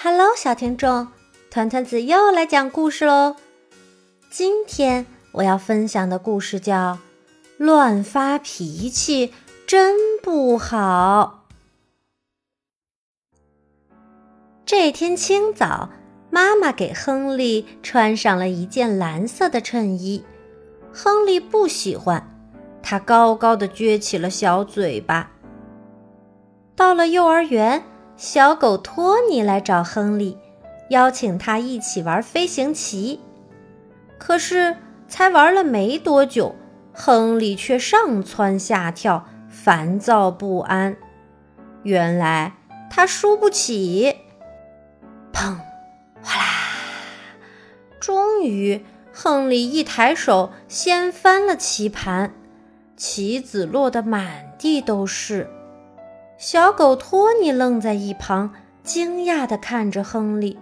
Hello，小听众，团团子又来讲故事喽。今天我要分享的故事叫《乱发脾气真不好》。这天清早，妈妈给亨利穿上了一件蓝色的衬衣。亨利不喜欢，他高高的撅起了小嘴巴。到了幼儿园。小狗托尼来找亨利，邀请他一起玩飞行棋。可是才玩了没多久，亨利却上蹿下跳，烦躁不安。原来他输不起。砰！哗啦！终于，亨利一抬手，掀翻了棋盘，棋子落得满地都是。小狗托尼愣在一旁，惊讶地看着亨利，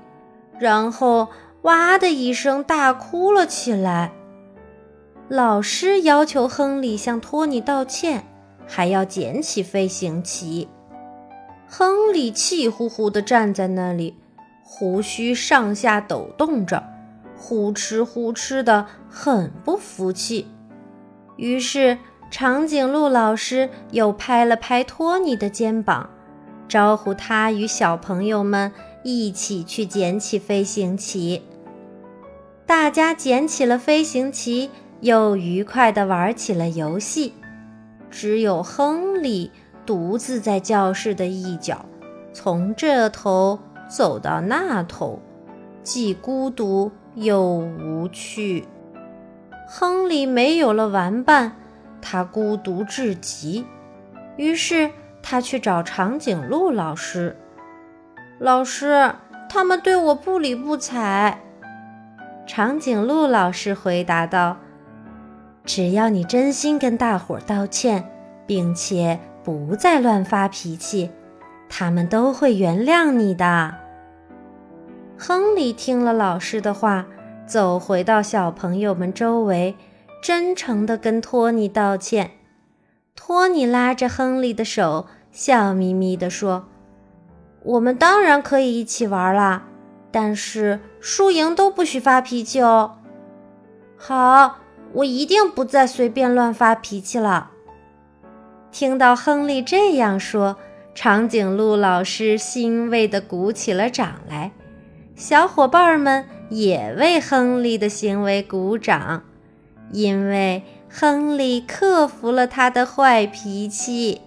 然后哇的一声大哭了起来。老师要求亨利向托尼道歉，还要捡起飞行棋。亨利气呼呼地站在那里，胡须上下抖动着，呼哧呼哧的，很不服气。于是。长颈鹿老师又拍了拍托尼的肩膀，招呼他与小朋友们一起去捡起飞行棋。大家捡起了飞行棋，又愉快地玩起了游戏。只有亨利独自在教室的一角，从这头走到那头，既孤独又无趣。亨利没有了玩伴。他孤独至极，于是他去找长颈鹿老师。老师，他们对我不理不睬。长颈鹿老师回答道：“只要你真心跟大伙儿道歉，并且不再乱发脾气，他们都会原谅你的。”亨利听了老师的话，走回到小朋友们周围。真诚地跟托尼道歉。托尼拉着亨利的手，笑眯眯地说：“我们当然可以一起玩啦，但是输赢都不许发脾气哦。”“好，我一定不再随便乱发脾气了。”听到亨利这样说，长颈鹿老师欣慰地鼓起了掌来，小伙伴们也为亨利的行为鼓掌。因为亨利克服了他的坏脾气。